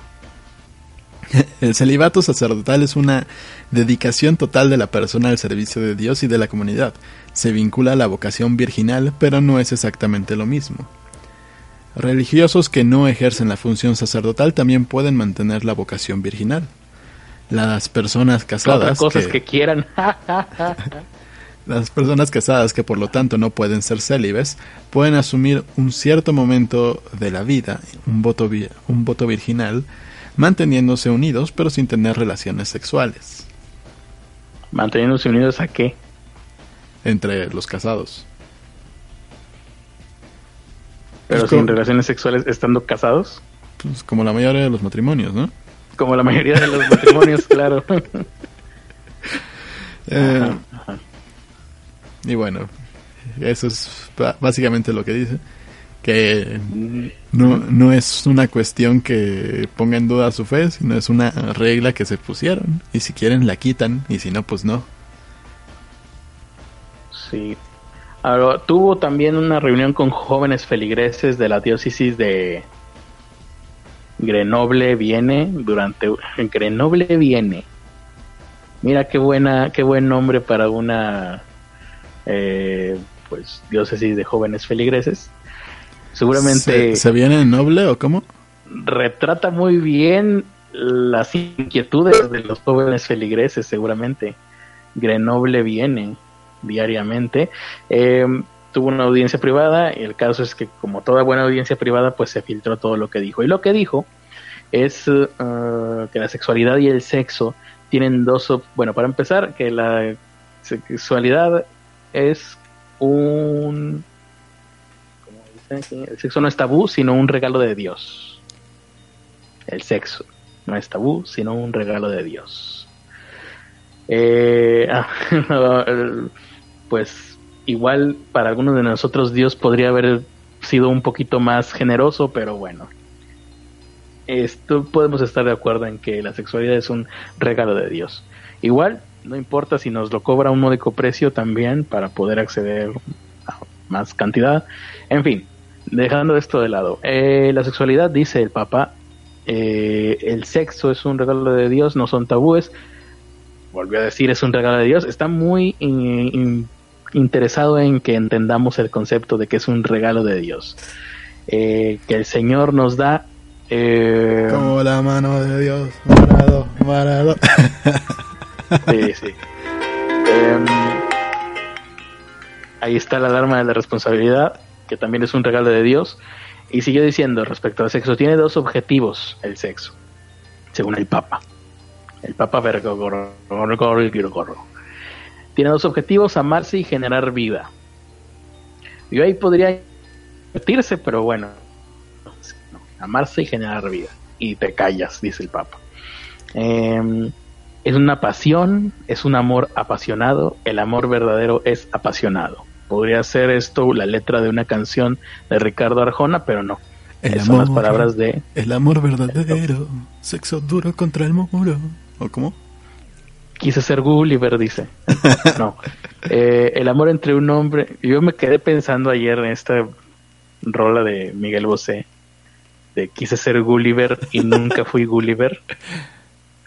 [LAUGHS] El celibato sacerdotal es una dedicación total de la persona al servicio de Dios y de la comunidad. Se vincula a la vocación virginal, pero no es exactamente lo mismo. Religiosos que no ejercen la función sacerdotal también pueden mantener la vocación virginal. Las personas casadas. cosas que, quieran. [LAUGHS] las personas casadas que por lo tanto no pueden ser célibes pueden asumir un cierto momento de la vida, un voto, un voto virginal, manteniéndose unidos pero sin tener relaciones sexuales. ¿Manteniéndose unidos a qué? Entre los casados. ¿Pero sin relaciones sexuales estando casados? Pues como la mayoría de los matrimonios, ¿no? Como la mayoría de los matrimonios, [LAUGHS] claro. Eh, y bueno, eso es básicamente lo que dice que no, no es una cuestión que ponga en duda su fe, sino es una regla que se pusieron. Y si quieren la quitan, y si no, pues no. Sí. Ahora, tuvo también una reunión con jóvenes feligreses de la diócesis de Grenoble Viene durante Grenoble Viene Mira qué buena, qué buen nombre para una eh, pues diócesis de jóvenes feligreses. Seguramente. ¿Se, viene noble o cómo? Retrata muy bien las inquietudes de los jóvenes feligreses, seguramente. Grenoble viene diariamente. Eh, tuvo una audiencia privada y el caso es que como toda buena audiencia privada pues se filtró todo lo que dijo. Y lo que dijo es uh, que la sexualidad y el sexo tienen dos... Bueno, para empezar, que la sexualidad es un... El sexo no es tabú, sino un regalo de Dios. El sexo no es tabú, sino un regalo de Dios. Eh, [LAUGHS] ah, [LAUGHS] pues igual para algunos de nosotros Dios podría haber sido un poquito más generoso, pero bueno. Esto podemos estar de acuerdo en que la sexualidad es un regalo de Dios. Igual, no importa si nos lo cobra un módico precio también para poder acceder a más cantidad. En fin, dejando esto de lado. Eh, la sexualidad, dice el Papa, eh, el sexo es un regalo de Dios, no son tabúes. Volvió a decir, es un regalo de Dios. Está muy interesado en que entendamos el concepto de que es un regalo de Dios. Eh, que el Señor nos da. Como la mano de Dios, marado, marado. [LAUGHS] Sí, sí. Em, ahí está la alarma de la responsabilidad, que también es un regalo de Dios. Y sigue diciendo respecto al sexo, tiene dos objetivos el sexo, según el Papa. El Papa Vergogorro. Tiene dos objetivos, amarse y generar vida. Yo ahí podría invertirse, pero bueno, amarse y generar vida. Y te callas, dice el Papa. Eh, es una pasión, es un amor apasionado, el amor verdadero es apasionado. Podría ser esto la letra de una canción de Ricardo Arjona, pero no. El son las palabras de... El amor verdadero, sexo duro contra el muro. ¿O cómo? Quise ser Gulliver, dice. [LAUGHS] No. Eh, el amor entre un hombre... Yo me quedé pensando ayer en esta rola de Miguel Bosé, de quise ser Gulliver y nunca fui Gulliver.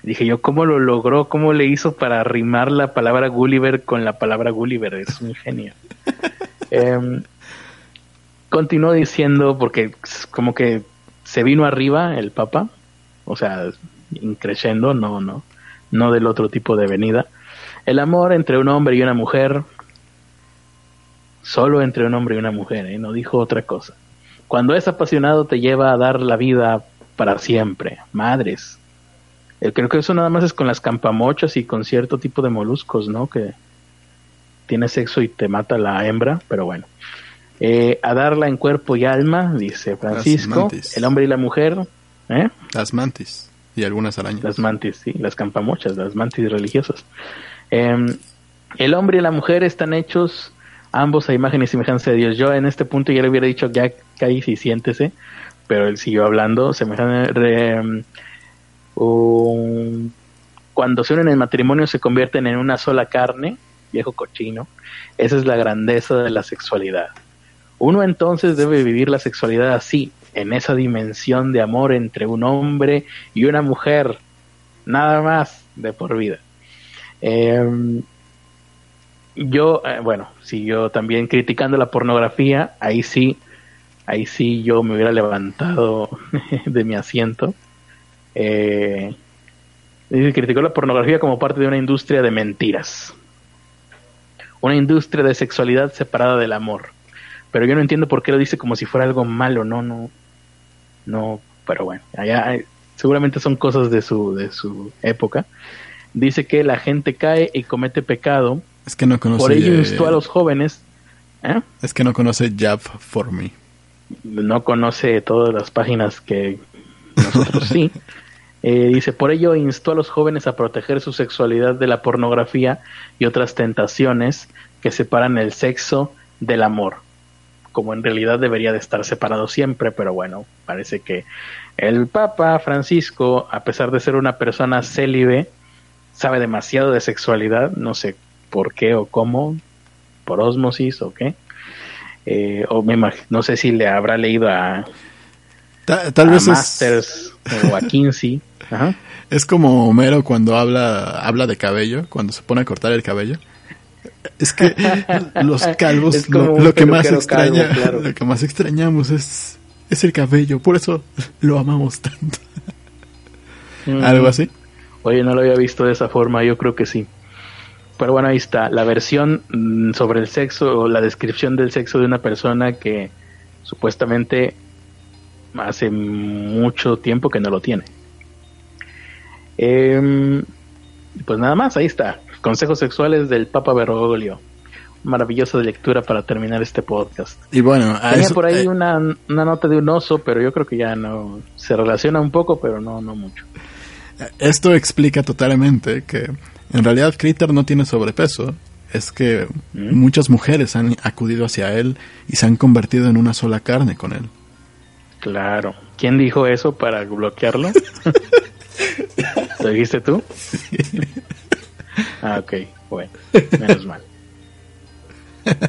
Dije yo, ¿cómo lo logró? ¿Cómo le hizo para rimar la palabra Gulliver con la palabra Gulliver? Es un genio. eh, continuó diciendo, porque como que se vino arriba el Papa, o sea, increyendo, no, no, no del otro tipo de venida. El amor entre un hombre y una mujer, solo entre un hombre y una mujer, ¿eh? no dijo otra cosa. Cuando es apasionado te lleva a dar la vida para siempre. Madres, eh, creo que eso nada más es con las campamochas y con cierto tipo de moluscos, ¿no? Que tiene sexo y te mata la hembra, pero bueno. Eh, a darla en cuerpo y alma, dice Francisco, el hombre y la mujer. ¿eh? Las mantis y algunas arañas. Las mantis, sí, las campamochas, las mantis religiosas. Em, el hombre y la mujer están hechos ambos a imagen y semejanza de Dios. Yo en este punto ya le hubiera dicho, ya caí y siéntese, pero él siguió hablando, semejanza, cuando se unen en matrimonio se convierten en una sola carne, viejo cochino. Esa es la grandeza de la sexualidad. Uno entonces debe vivir la sexualidad así, en esa dimensión de amor entre un hombre y una mujer, nada más de por vida. Em, yo, eh, bueno, si yo también criticando la pornografía, ahí sí, ahí sí yo me hubiera levantado [LAUGHS] de mi asiento eh, criticó la pornografía como parte de una industria de mentiras. Una industria de sexualidad separada del amor. Pero yo no entiendo por qué lo dice como si fuera algo malo, no, no, no, pero bueno, allá seguramente son cosas de su, de su época. Dice que la gente cae y comete pecado. Es que no conoce. Por ello instó a los jóvenes. ¿eh? Es que no conoce Jab for Me. No conoce todas las páginas que nosotros sí. [LAUGHS] Eh, dice, por ello instó a los jóvenes a proteger su sexualidad de la pornografía y otras tentaciones que separan el sexo del amor, como en realidad debería de estar separado siempre, pero bueno, parece que el Papa Francisco, a pesar de ser una persona célibe, sabe demasiado de sexualidad, no sé por qué o cómo, por osmosis o qué, eh, o me no sé si le habrá leído a tal vez Masters o a Kinsey. [LAUGHS] Es como Homero cuando habla, habla de cabello, cuando se pone a cortar el cabello. Es que los [LAUGHS] calvos lo, que más extraña, lo que más extrañamos es, es el cabello, por eso lo amamos tanto. ¿Algo así? Oye, no lo había visto de esa forma, yo creo que sí. Pero bueno, ahí está, la versión mm, sobre el sexo o la descripción del sexo de una persona que supuestamente hace mucho tiempo que no lo tiene. Eh, pues nada más, ahí está. Consejos sexuales del Papa Bergoglio. Maravillosa lectura para terminar este podcast. Y bueno, tenía por ahí eh, una, una, nota de un oso, pero yo creo que ya no se relaciona un poco, pero no, no mucho. Esto explica totalmente que en realidad Critter no tiene sobrepeso. Es que ¿Mm? muchas mujeres han acudido hacia él y se han convertido en una sola carne con él. Claro. ¿Quién dijo eso para bloquearlo? [LAUGHS] ¿Lo dijiste tú? [LAUGHS] Ah, ok, bueno, menos mal.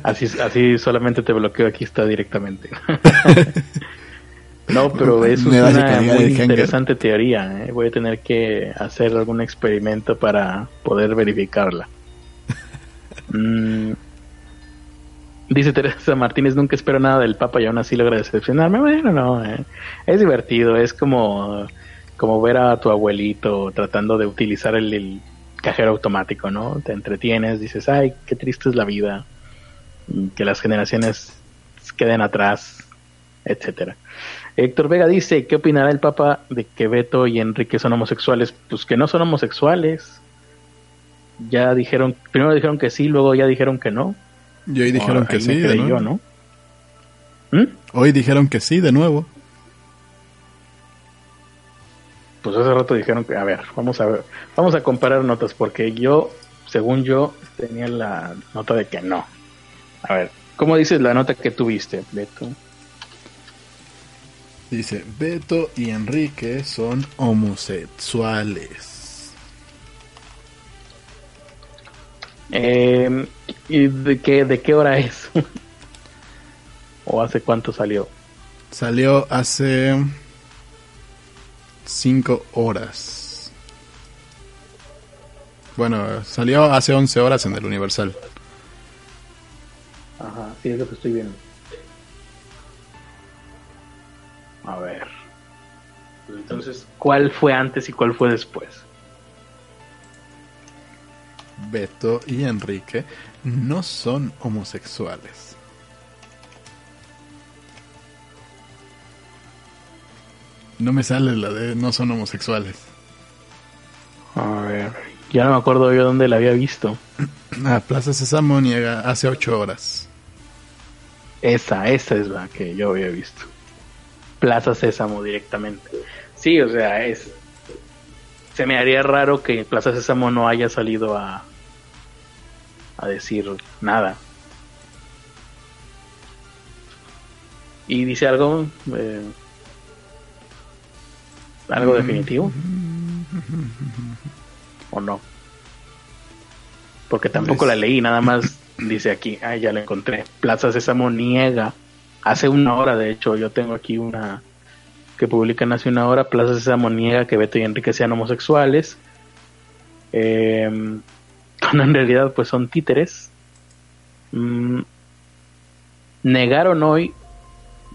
Así, así solamente te bloqueo aquí está directamente. [LAUGHS] no, pero es una muy interesante teoría. ¿eh? Voy a tener que hacer algún experimento para poder verificarla. [LAUGHS] Mm. Dice Teresa Martínez, nunca espero nada del Papa y aún así logra decepcionarme. Bueno, no, ¿eh? es divertido, es como como ver a tu abuelito tratando de utilizar el, cajero automático, ¿no? Te entretienes, dices, ay, qué triste es la vida, que las generaciones queden atrás, etcétera. Héctor Vega dice, ¿qué opinará el Papa de que Beto y Enrique son homosexuales? Pues que no son homosexuales. Ya dijeron, primero dijeron que sí, luego ya dijeron que no. Y hoy dijeron que sí, de nuevo. ¿no? ¿Mm? Hoy dijeron que sí, de nuevo pues hace rato dijeron que, a ver, vamos a ver, vamos a comparar notas, porque yo, según yo, tenía la nota de que no. A ver, ¿cómo dices la nota que tuviste, Beto? Dice, Beto y Enrique son homosexuales. Eh, ¿Y de qué, de qué hora es? [LAUGHS] ¿O hace cuánto salió? Salió hace 5 horas. Bueno, salió hace 11 horas en el Universal. Ajá, sí, es lo que estoy viendo. A ver. Entonces, ¿cuál fue antes y cuál fue después? Beto y Enrique no son homosexuales. No me sale la de no son homosexuales. A ver, ya no me acuerdo yo dónde la había visto. [CLEARS THROAT] Ah, Plaza Sésamo niega hace ocho horas. Esa, esa es la que yo había visto. Plaza Sésamo directamente. Sí, o sea, es. Se me haría raro que Plaza Sésamo no haya salido a. a decir nada. Y dice algo. Eh, ¿Algo definitivo? ¿O no? Porque tampoco la leí, nada más dice aquí, ah, ya la encontré. Plaza Sésamo niega, hace una hora de hecho, yo tengo aquí una que publican hace una hora, Plaza Sésamo niega que Beto y Enrique sean homosexuales, em, cuando en realidad pues son títeres. Mm, negaron hoy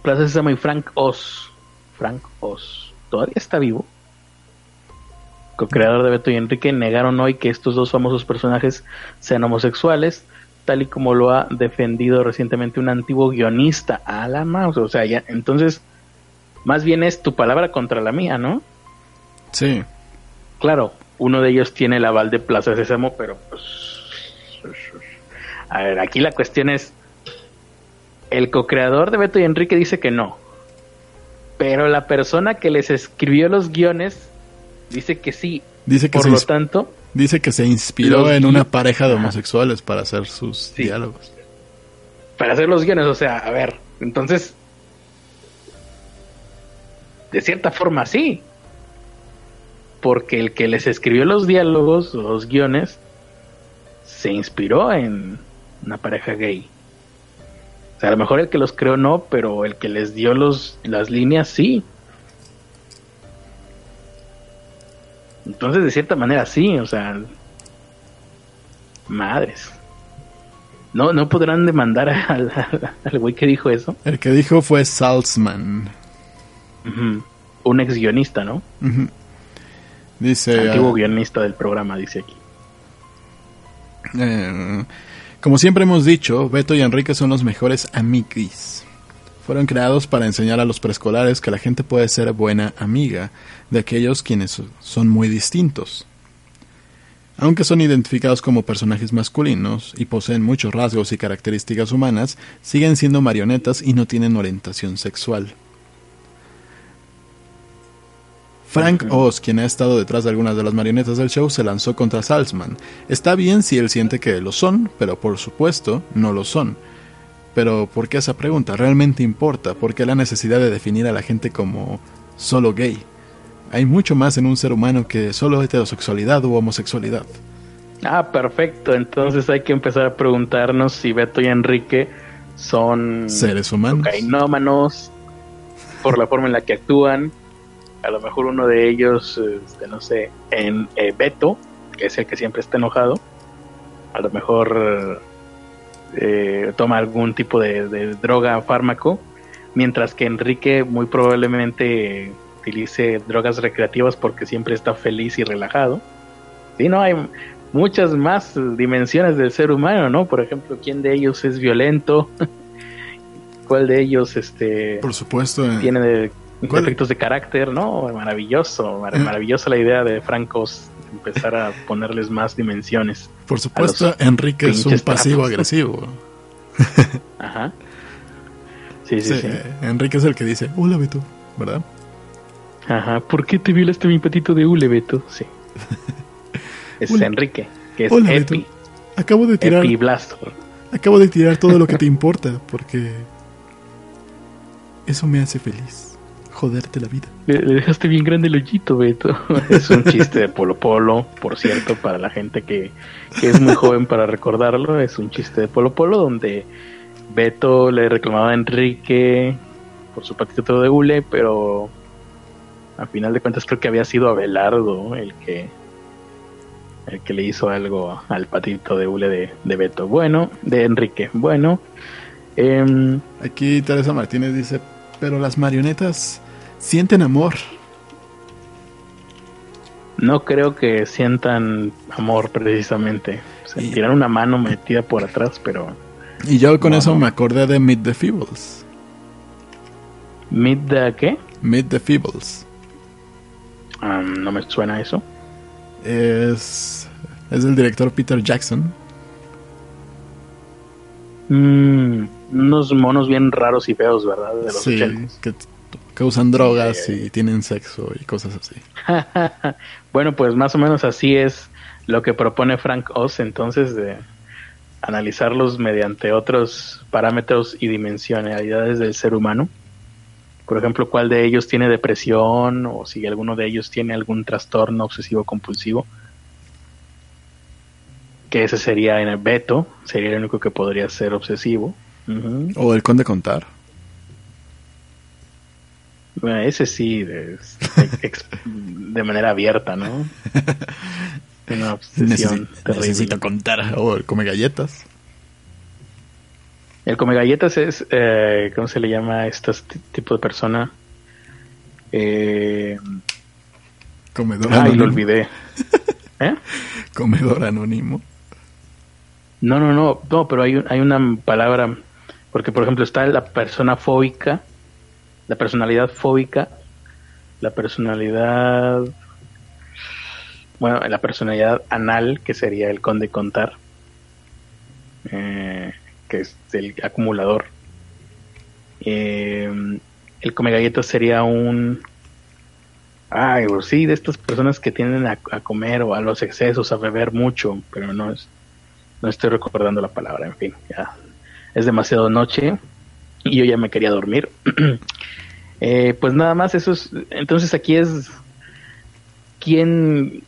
Plaza Sésamo y Frank Oz, Frank Oz todavía está vivo. Co-creador de Beto y Enrique negaron hoy que estos dos famosos personajes sean homosexuales, tal y como lo ha defendido recientemente un antiguo guionista, a la mouse. O sea, ya, entonces, más bien es tu palabra contra la mía, ¿no? Sí. Claro, uno de ellos tiene el aval de Plaza Sésamo, pero pues. A ver, aquí la cuestión es. El co-creador de Beto y Enrique dice que no. Pero la persona que les escribió los guiones dice que sí. Dice que Por lo tanto, dice que se inspiró en una pareja de homosexuales para hacer sus diálogos. Para hacer los guiones, o sea, a ver, entonces de cierta forma sí. Porque el que les escribió los diálogos, los guiones, se inspiró en una pareja gay. O sea, a lo mejor el que los creó no, pero el que les dio los, las líneas sí. Entonces, de cierta manera, sí, o sea, madres. No, no podrán demandar al, [LAUGHS] al güey que dijo eso. El que dijo fue Salzman. Un ex guionista, ¿no? Uh. Dice. Antiguo ah, guionista del programa, dice aquí. Eh, como siempre hemos dicho, Beto y Enrique son los mejores amigos. Fueron creados para enseñar a los preescolares que la gente puede ser buena amiga de aquellos quienes son muy distintos. Aunque son identificados como personajes masculinos y poseen muchos rasgos y características humanas, siguen siendo marionetas y no tienen orientación sexual. Frank Oz, quien ha estado detrás de algunas de las marionetas del show, se lanzó contra Salzman. Está bien si él siente que lo son, pero por supuesto no lo son. Pero ¿por qué esa pregunta? ¿Realmente importa? ¿Por qué la necesidad de definir a la gente como solo gay? Hay mucho más en un ser humano que solo heterosexualidad u homosexualidad. Ah, perfecto. Entonces hay que empezar a preguntarnos si Beto y Enrique son seres humanos, cocainómanos, por la forma en la que actúan. A lo mejor uno de ellos, este, no sé, en eh, Beto, que es el que siempre está enojado, a lo mejor eh, toma algún tipo de, de droga o fármaco, mientras que Enrique muy probablemente utilice drogas recreativas porque siempre está feliz y relajado. Sí, no hay muchas más dimensiones del ser humano, ¿no? Por ejemplo, ¿quién de ellos es violento? [LAUGHS] ¿Cuál de ellos, este, por supuesto, eh, tiene defectos de carácter, ¿no? Maravilloso, eh. maravillosa la idea de Francos empezar a ponerles más dimensiones. Por supuesto, Enrique es un pasivo agresivo. [LAUGHS] Ajá. Sí, sí, sí, Enrique es el que dice, hola Beto, ¿verdad? Ajá, ¿por qué te violaste mi patito de hule, Beto? Sí. [LAUGHS] Es Enrique, que es Hola, Epi. Acabo de tirar. Epi Blastor. Acabo de tirar todo lo que te importa, porque. Eso me hace feliz. Joderte la vida. Le, dejaste bien grande el hoyito, Beto. [LAUGHS] Es un chiste de Polo Polo, por cierto, para la gente que, que es muy joven para recordarlo. Es un chiste de Polo Polo donde Beto le reclamaba a Enrique por su patito de hule, pero a final de cuentas creo que había sido Abelardo el que el que le hizo algo al patito de hule de, Beto. Bueno, de Enrique. Bueno. Em, Aquí Teresa Martínez dice, pero las marionetas sienten amor. No creo que sientan amor precisamente. Sentirán una mano metida por atrás, pero... Y yo con eso me acordé de Meet the Feebles. ¿Meet the qué? Meet the Feebles no me suena eso. Es, es del director Peter Jackson. Mm, unos monos bien raros y feos, ¿verdad? De los sí, que, usan drogas y tienen sexo y cosas así. [LAUGHS] bueno, pues más o menos así es lo que propone Frank Oz, entonces, de analizarlos mediante otros parámetros y dimensionalidades del ser humano por ejemplo, cuál de ellos tiene depresión o si alguno de ellos tiene algún trastorno obsesivo compulsivo. Que ese sería en el Beto, sería el único que podría ser obsesivo. O el Conde Contar. Bueno, ese sí, de, manera abierta, ¿no? [LAUGHS] Una obsesión Necesito contar. O el Come Galletas. El come galletas es, eh, ¿cómo se le llama a este tipo de persona? Eh, Comedor anónimo. Ay, lo olvidé. [LAUGHS] ¿Eh? Comedor anónimo. No, no, no, no, pero hay, hay una palabra, porque por ejemplo está la persona fóbica, la personalidad fóbica, la personalidad, bueno, la personalidad anal, que sería el conde contar. Eh, que es el acumulador. Eh, el come galletas sería un... Ay, pues sí, de estas personas que tienden a, comer o a los excesos, a beber mucho, pero no es, no estoy recordando la palabra, en fin, ya es demasiado noche y yo ya me quería dormir. [CLEARS THROAT] Eh, pues nada más, eso es, entonces aquí es quién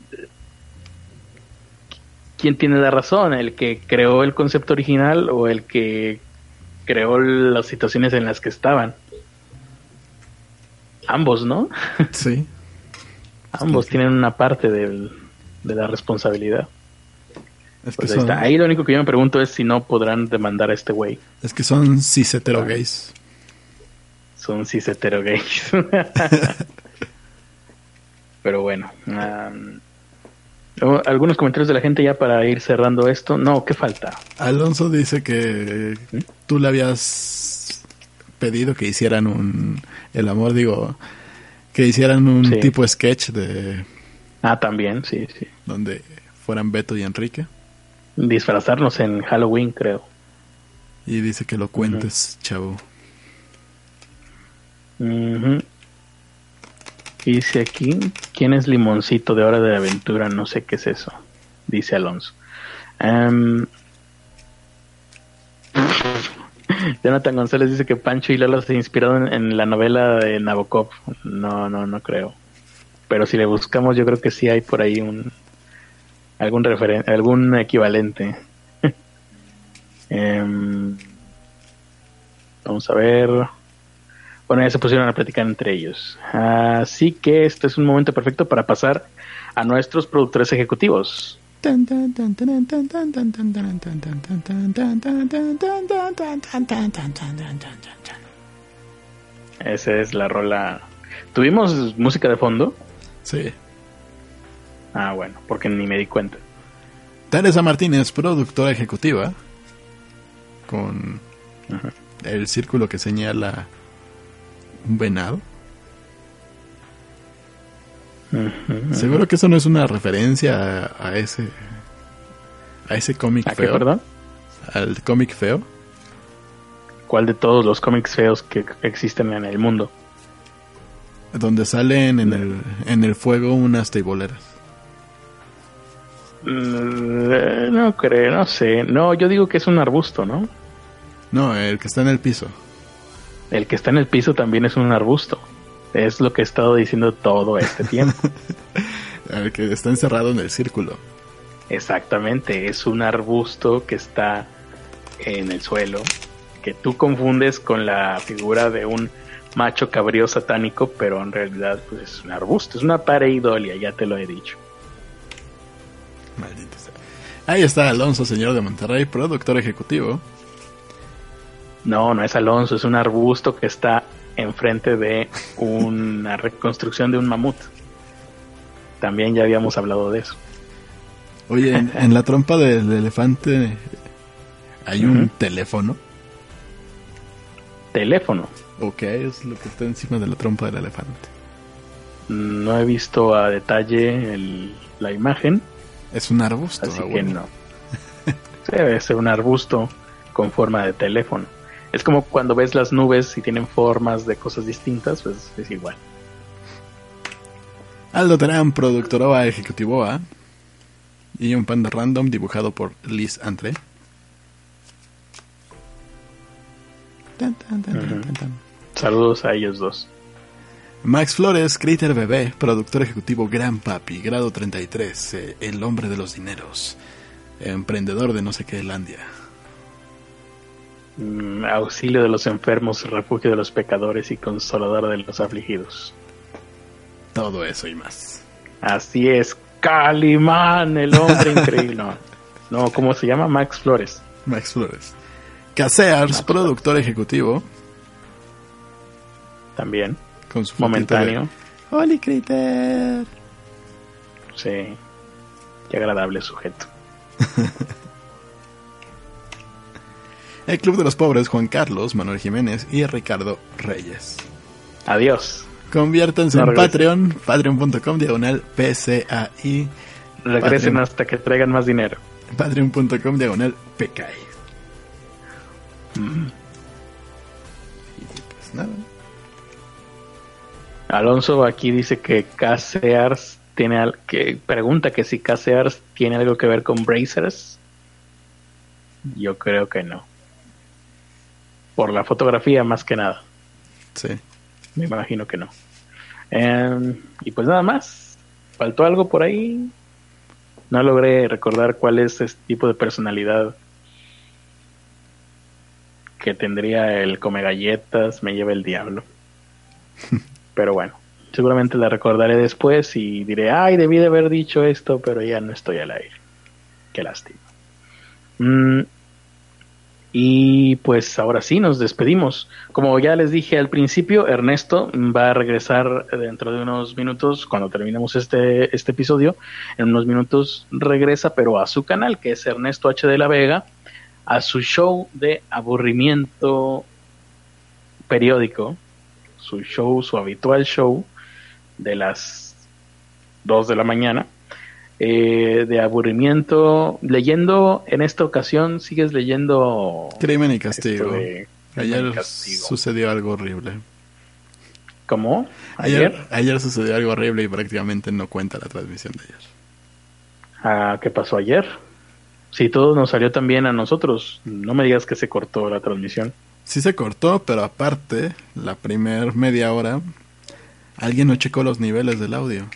quién tiene la razón, el que creó el concepto original o el que creó las situaciones en las que estaban. Ambos, ¿no? Sí. [LAUGHS] Ambos tienen una parte del, de la responsabilidad. Es que pues ahí, lo único que yo me pregunto es si no podrán demandar a este güey. Es que son cis gays. Son cis gays. [LAUGHS] Pero bueno. algunos comentarios de la gente ya para ir cerrando esto. No, ¿qué falta? Alonso dice que ¿Mm? tú le habías pedido que hicieran un... El amor, digo, que hicieran un tipo sketch de... Ah, también, sí, sí. Donde fueran Beto y Enrique disfrazarnos en Halloween, creo. Y dice que lo cuentes, chavo. Dice aquí, ¿quién es Limoncito de Hora de Aventura? No sé qué es eso, dice Alonso. Um, [LAUGHS] Jonathan González dice que Pancho y Lalo se inspiraron en, la novela de Nabokov. No, no, no creo. Pero si le buscamos, yo creo que sí hay por ahí un, algún referente, algún equivalente. Em, vamos a ver. Bueno, ya se pusieron a platicar entre ellos. Así que este es un momento perfecto para pasar a nuestros productores ejecutivos. Esa es la rola. ¿Tuvimos música de fondo? Sí. Ah, bueno, porque ni me di cuenta. Teresa Martínez, productora ejecutiva, con el círculo que señala un venado. Seguro que eso no es una referencia a, ese a ese cómic feo. perdón? Al cómic feo. ¿Cuál de todos los cómics feos que existen en el mundo? Donde salen en el, en el fuego unas teiboleras. Mm, no creo, no sé. No, yo digo que es un arbusto, ¿no? No, el que está en el piso. El que está en el piso también es un arbusto. Es lo que he estado diciendo todo este tiempo. [LAUGHS] el que está encerrado en el círculo. Exactamente, es un arbusto que está en el suelo, que tú confundes con la figura de un macho cabrío satánico, pero en realidad pues, es un arbusto, es una pareidolia, ya te lo he dicho. Maldito sea. Ahí está Alonso, señor de Monterrey, productor ejecutivo. No, no es Alonso, es un arbusto que está enfrente de una reconstrucción de un mamut. También ya habíamos hablado de eso. Oye, en, la trompa del elefante hay un teléfono. ¿Teléfono? Ok, es lo que está encima de la trompa del elefante. No he visto a detalle la imagen, es un arbusto. Así que no. Debe ser un arbusto con forma de teléfono. Es como cuando ves las nubes y tienen formas de cosas distintas, pues es igual. Aldo Terán, productor A ejecutivo A. Y un panda random dibujado por Liz Antre. Saludos a ellos dos. Max Flores, Critter Bebé, productor ejecutivo Gran Papi, grado 33, eh, el hombre de los dineros, emprendedor de no sé qué Landia. Mm, auxilio de los enfermos, refugio de los pecadores y consolador de los afligidos. Todo eso y más. Así es, Calimán, el hombre [LAUGHS] increíble. No, ¿cómo se llama? Max Flores. Max Flores. Casears, productor ejecutivo. También con su momentáneo. Holy Critter. Sí, qué agradable sujeto. [LAUGHS] El Club de los Pobres, Juan Carlos, Manuel Jiménez y Ricardo Reyes. Adiós. Conviértanse en Patreon, patreon.com diagonal PCAI. Regresen hasta que traigan más dinero. Patreon.com diagonal PKI. Mm. Y pues nada. Alonso aquí dice que Casears tiene que pregunta que si Casears tiene algo que ver con Brazers. Yo creo que no. Por la fotografía más que nada. Sí. Me imagino que no. Em, y pues nada más. ¿Faltó algo por ahí? No logré recordar cuál es este tipo de personalidad que tendría el come galletas, me lleva el diablo. [LAUGHS] Pero bueno, seguramente la recordaré después y diré, ay, debí de haber dicho esto, pero ya no estoy al aire. Qué lástima. Mm, y pues ahora sí, nos despedimos. Como ya les dije al principio, Ernesto va a regresar dentro de unos minutos, cuando terminemos este, este episodio. En unos minutos regresa, pero a su canal, que es Ernesto H. de la Vega, a su show de aburrimiento periódico, su show, su habitual show de las 2 de la mañana eh, de aburrimiento. Leyendo, en esta ocasión, sigues leyendo... Crimen y Castigo. ayer sucedió algo horrible. ¿Cómo? ¿Ayer? ayer, sucedió algo horrible y prácticamente no cuenta la transmisión de ayer. Ah, ¿Qué pasó ayer? Si todo nos salió también a nosotros, no me digas que se cortó la transmisión. Sí se cortó, pero aparte, la primer media hora, alguien no checó los niveles del audio.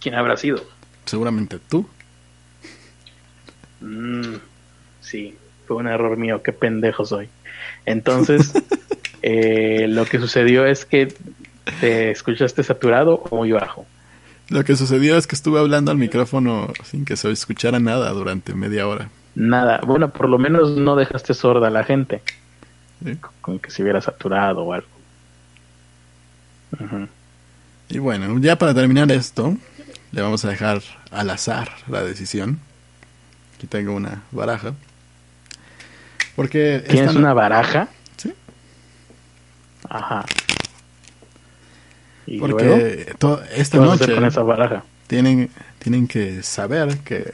¿Quién habrá sido? Seguramente tú. Mm, sí, fue un error mío, qué pendejo soy. Entonces, [LAUGHS] eh, lo que sucedió es que te escuchaste saturado o muy bajo. Lo que sucedió es que estuve hablando al micrófono sin que se escuchara nada durante media hora. Nada, bueno, por lo menos no dejaste sorda a la gente. Con que se hubiera saturado o algo. Y bueno, ya para terminar esto, le vamos a dejar al azar la decisión. Aquí tengo una baraja. Porque ¿Tienes una baraja? Sí. Ajá. ¿Y Porque esta noche con esa baraja? Tienen, tienen que saber que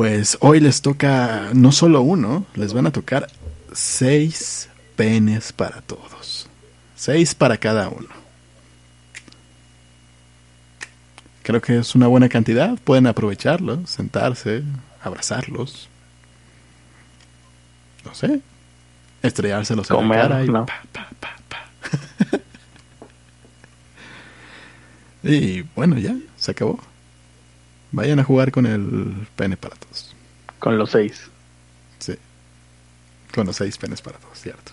pues hoy les toca no solo uno, les van a tocar seis penes para todos. Seis para cada uno. Creo que es una buena cantidad. Pueden aprovecharlo, sentarse, abrazarlos. No sé. Estrellárselos en la cara y pa, pa, pa, [LAUGHS] y bueno, ya, se acabó. Vayan a jugar con el pene para todos. Con los seis. Sí. Con los seis penes para todos, cierto.